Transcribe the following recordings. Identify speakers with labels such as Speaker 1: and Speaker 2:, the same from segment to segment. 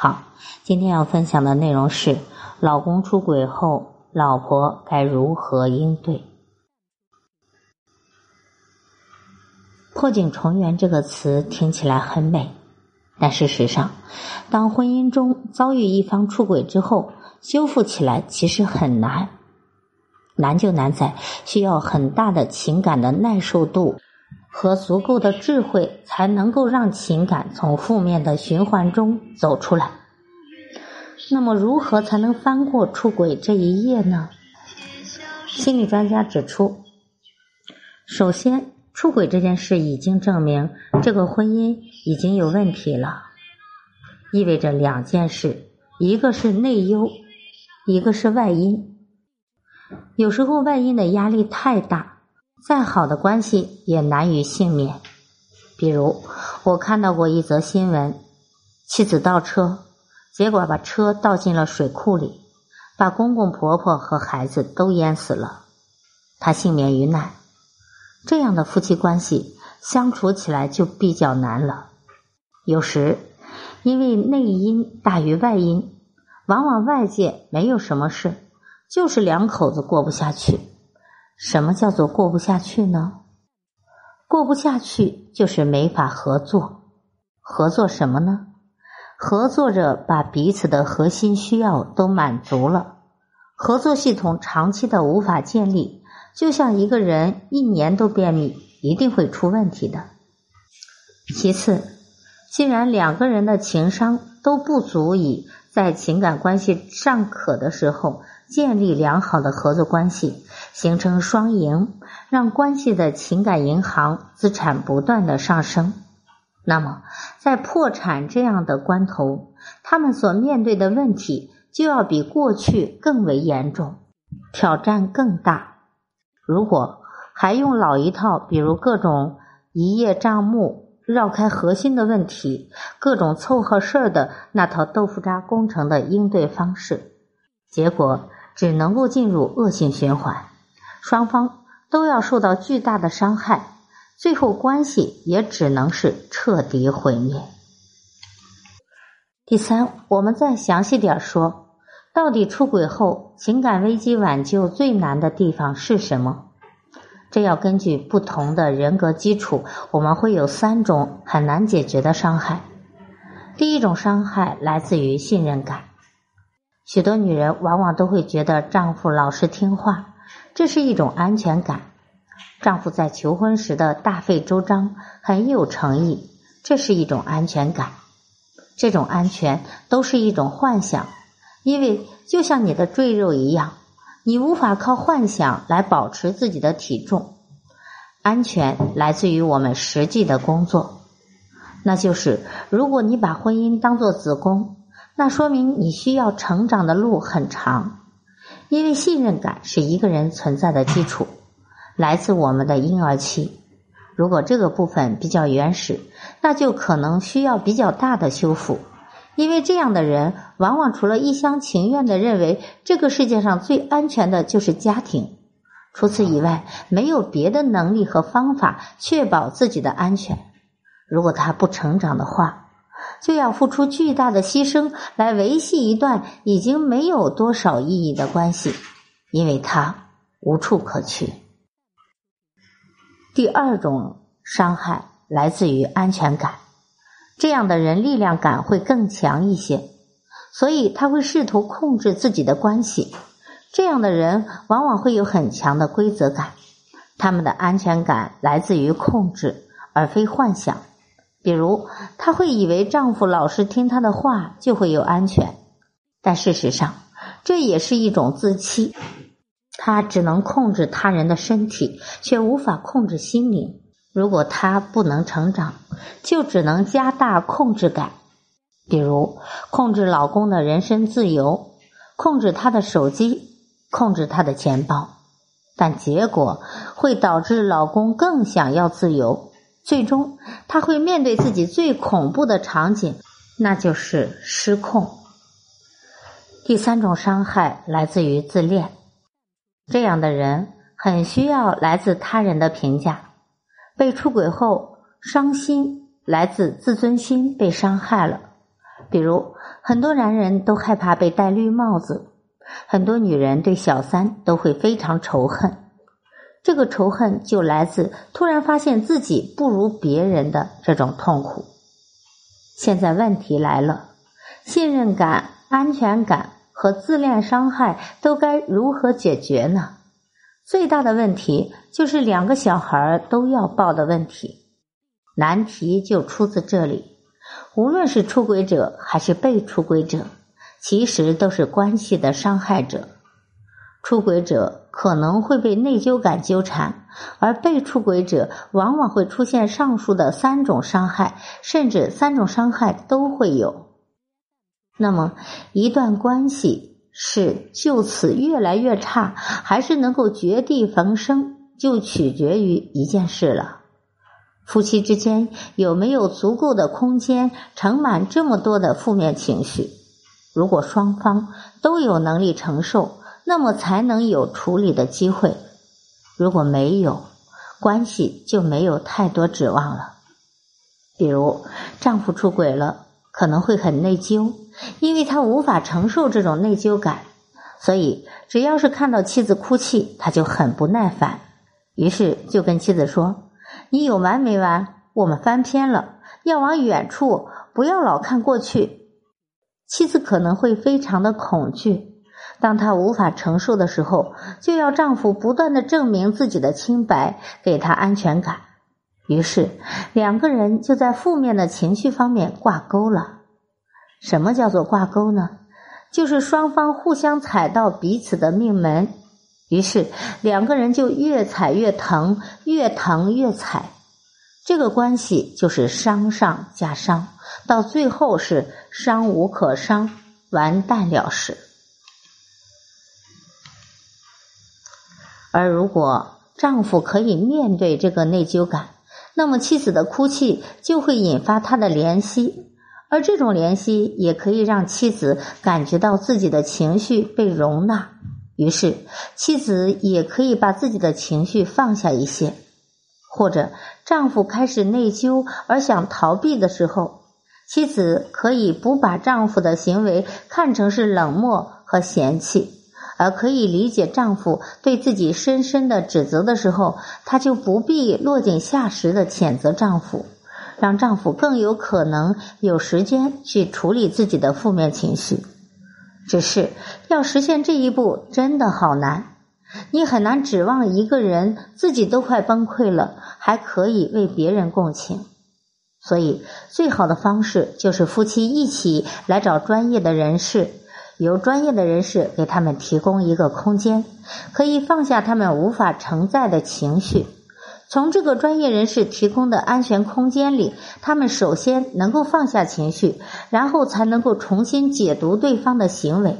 Speaker 1: 好，今天要分享的内容是：老公出轨后，老婆该如何应对？破镜重圆这个词听起来很美，但事实上，当婚姻中遭遇一方出轨之后，修复起来其实很难。难就难在需要很大的情感的耐受度和足够的智慧，才能够让情感从负面的循环中走出来。那么，如何才能翻过出轨这一页呢？心理专家指出，首先，出轨这件事已经证明这个婚姻已经有问题了，意味着两件事：一个是内忧，一个是外因。有时候外因的压力太大，再好的关系也难于幸免。比如，我看到过一则新闻：妻子倒车。结果把车倒进了水库里，把公公婆婆和孩子都淹死了，他幸免于难。这样的夫妻关系相处起来就比较难了。有时因为内因大于外因，往往外界没有什么事，就是两口子过不下去。什么叫做过不下去呢？过不下去就是没法合作。合作什么呢？合作着把彼此的核心需要都满足了，合作系统长期的无法建立，就像一个人一年都便秘，一定会出问题的。其次，既然两个人的情商都不足以在情感关系尚可的时候建立良好的合作关系，形成双赢，让关系的情感银行资产不断的上升。那么，在破产这样的关头，他们所面对的问题就要比过去更为严重，挑战更大。如果还用老一套，比如各种一叶障目、绕开核心的问题、各种凑合事儿的那套豆腐渣工程的应对方式，结果只能够进入恶性循环，双方都要受到巨大的伤害。最后，关系也只能是彻底毁灭。第三，我们再详细点说，到底出轨后情感危机挽救最难的地方是什么？这要根据不同的人格基础，我们会有三种很难解决的伤害。第一种伤害来自于信任感，许多女人往往都会觉得丈夫老实听话，这是一种安全感。丈夫在求婚时的大费周章，很有诚意，这是一种安全感。这种安全都是一种幻想，因为就像你的赘肉一样，你无法靠幻想来保持自己的体重。安全来自于我们实际的工作，那就是如果你把婚姻当做子宫，那说明你需要成长的路很长，因为信任感是一个人存在的基础。来自我们的婴儿期，如果这个部分比较原始，那就可能需要比较大的修复。因为这样的人往往除了一厢情愿的认为这个世界上最安全的就是家庭，除此以外没有别的能力和方法确保自己的安全。如果他不成长的话，就要付出巨大的牺牲来维系一段已经没有多少意义的关系，因为他无处可去。第二种伤害来自于安全感，这样的人力量感会更强一些，所以他会试图控制自己的关系。这样的人往往会有很强的规则感，他们的安全感来自于控制而非幻想。比如，她会以为丈夫老是听她的话就会有安全，但事实上这也是一种自欺。她只能控制他人的身体，却无法控制心灵。如果他不能成长，就只能加大控制感。比如控制老公的人身自由，控制他的手机，控制他的钱包，但结果会导致老公更想要自由，最终他会面对自己最恐怖的场景，那就是失控。第三种伤害来自于自恋，这样的人很需要来自他人的评价。被出轨后伤心来自自尊心被伤害了，比如很多男人都害怕被戴绿帽子，很多女人对小三都会非常仇恨。这个仇恨就来自突然发现自己不如别人的这种痛苦。现在问题来了，信任感、安全感。和自恋伤害都该如何解决呢？最大的问题就是两个小孩都要抱的问题。难题就出自这里。无论是出轨者还是被出轨者，其实都是关系的伤害者。出轨者可能会被内疚感纠缠，而被出轨者往往会出现上述的三种伤害，甚至三种伤害都会有。那么，一段关系是就此越来越差，还是能够绝地逢生，就取决于一件事了：夫妻之间有没有足够的空间盛满这么多的负面情绪？如果双方都有能力承受，那么才能有处理的机会；如果没有，关系就没有太多指望了。比如，丈夫出轨了。可能会很内疚，因为他无法承受这种内疚感，所以只要是看到妻子哭泣，他就很不耐烦，于是就跟妻子说：“你有完没完？我们翻篇了，要往远处，不要老看过去。”妻子可能会非常的恐惧，当她无法承受的时候，就要丈夫不断的证明自己的清白，给她安全感。于是，两个人就在负面的情绪方面挂钩了。什么叫做挂钩呢？就是双方互相踩到彼此的命门，于是两个人就越踩越疼，越疼越踩。这个关系就是伤上加伤，到最后是伤无可伤，完蛋了事。而如果丈夫可以面对这个内疚感，那么妻子的哭泣就会引发他的怜惜，而这种怜惜也可以让妻子感觉到自己的情绪被容纳，于是妻子也可以把自己的情绪放下一些。或者丈夫开始内疚而想逃避的时候，妻子可以不把丈夫的行为看成是冷漠和嫌弃。而可以理解丈夫对自己深深的指责的时候，她就不必落井下石的谴责丈夫，让丈夫更有可能有时间去处理自己的负面情绪。只是要实现这一步真的好难，你很难指望一个人自己都快崩溃了，还可以为别人共情。所以，最好的方式就是夫妻一起来找专业的人士。由专业的人士给他们提供一个空间，可以放下他们无法承载的情绪。从这个专业人士提供的安全空间里，他们首先能够放下情绪，然后才能够重新解读对方的行为。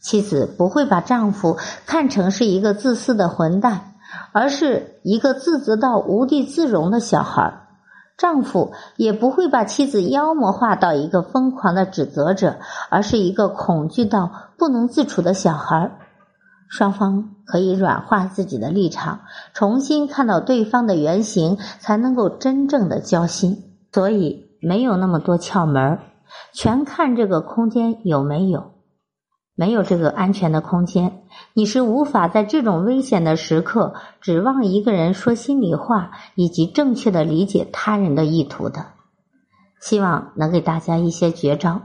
Speaker 1: 妻子不会把丈夫看成是一个自私的混蛋，而是一个自责到无地自容的小孩。丈夫也不会把妻子妖魔化到一个疯狂的指责者，而是一个恐惧到不能自处的小孩。双方可以软化自己的立场，重新看到对方的原型，才能够真正的交心。所以没有那么多窍门，全看这个空间有没有。没有这个安全的空间，你是无法在这种危险的时刻指望一个人说心里话，以及正确的理解他人的意图的。希望能给大家一些绝招，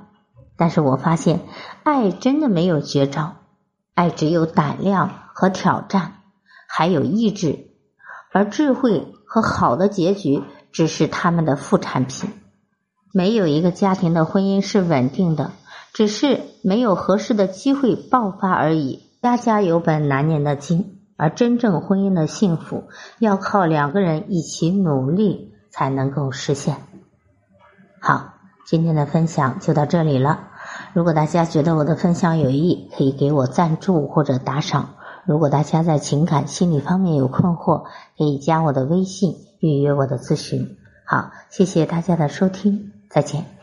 Speaker 1: 但是我发现爱真的没有绝招，爱只有胆量和挑战，还有意志，而智慧和好的结局只是他们的副产品。没有一个家庭的婚姻是稳定的。只是没有合适的机会爆发而已。家家有本难念的经，而真正婚姻的幸福要靠两个人一起努力才能够实现。好，今天的分享就到这里了。如果大家觉得我的分享有益，可以给我赞助或者打赏。如果大家在情感心理方面有困惑，可以加我的微信预约我的咨询。好，谢谢大家的收听，再见。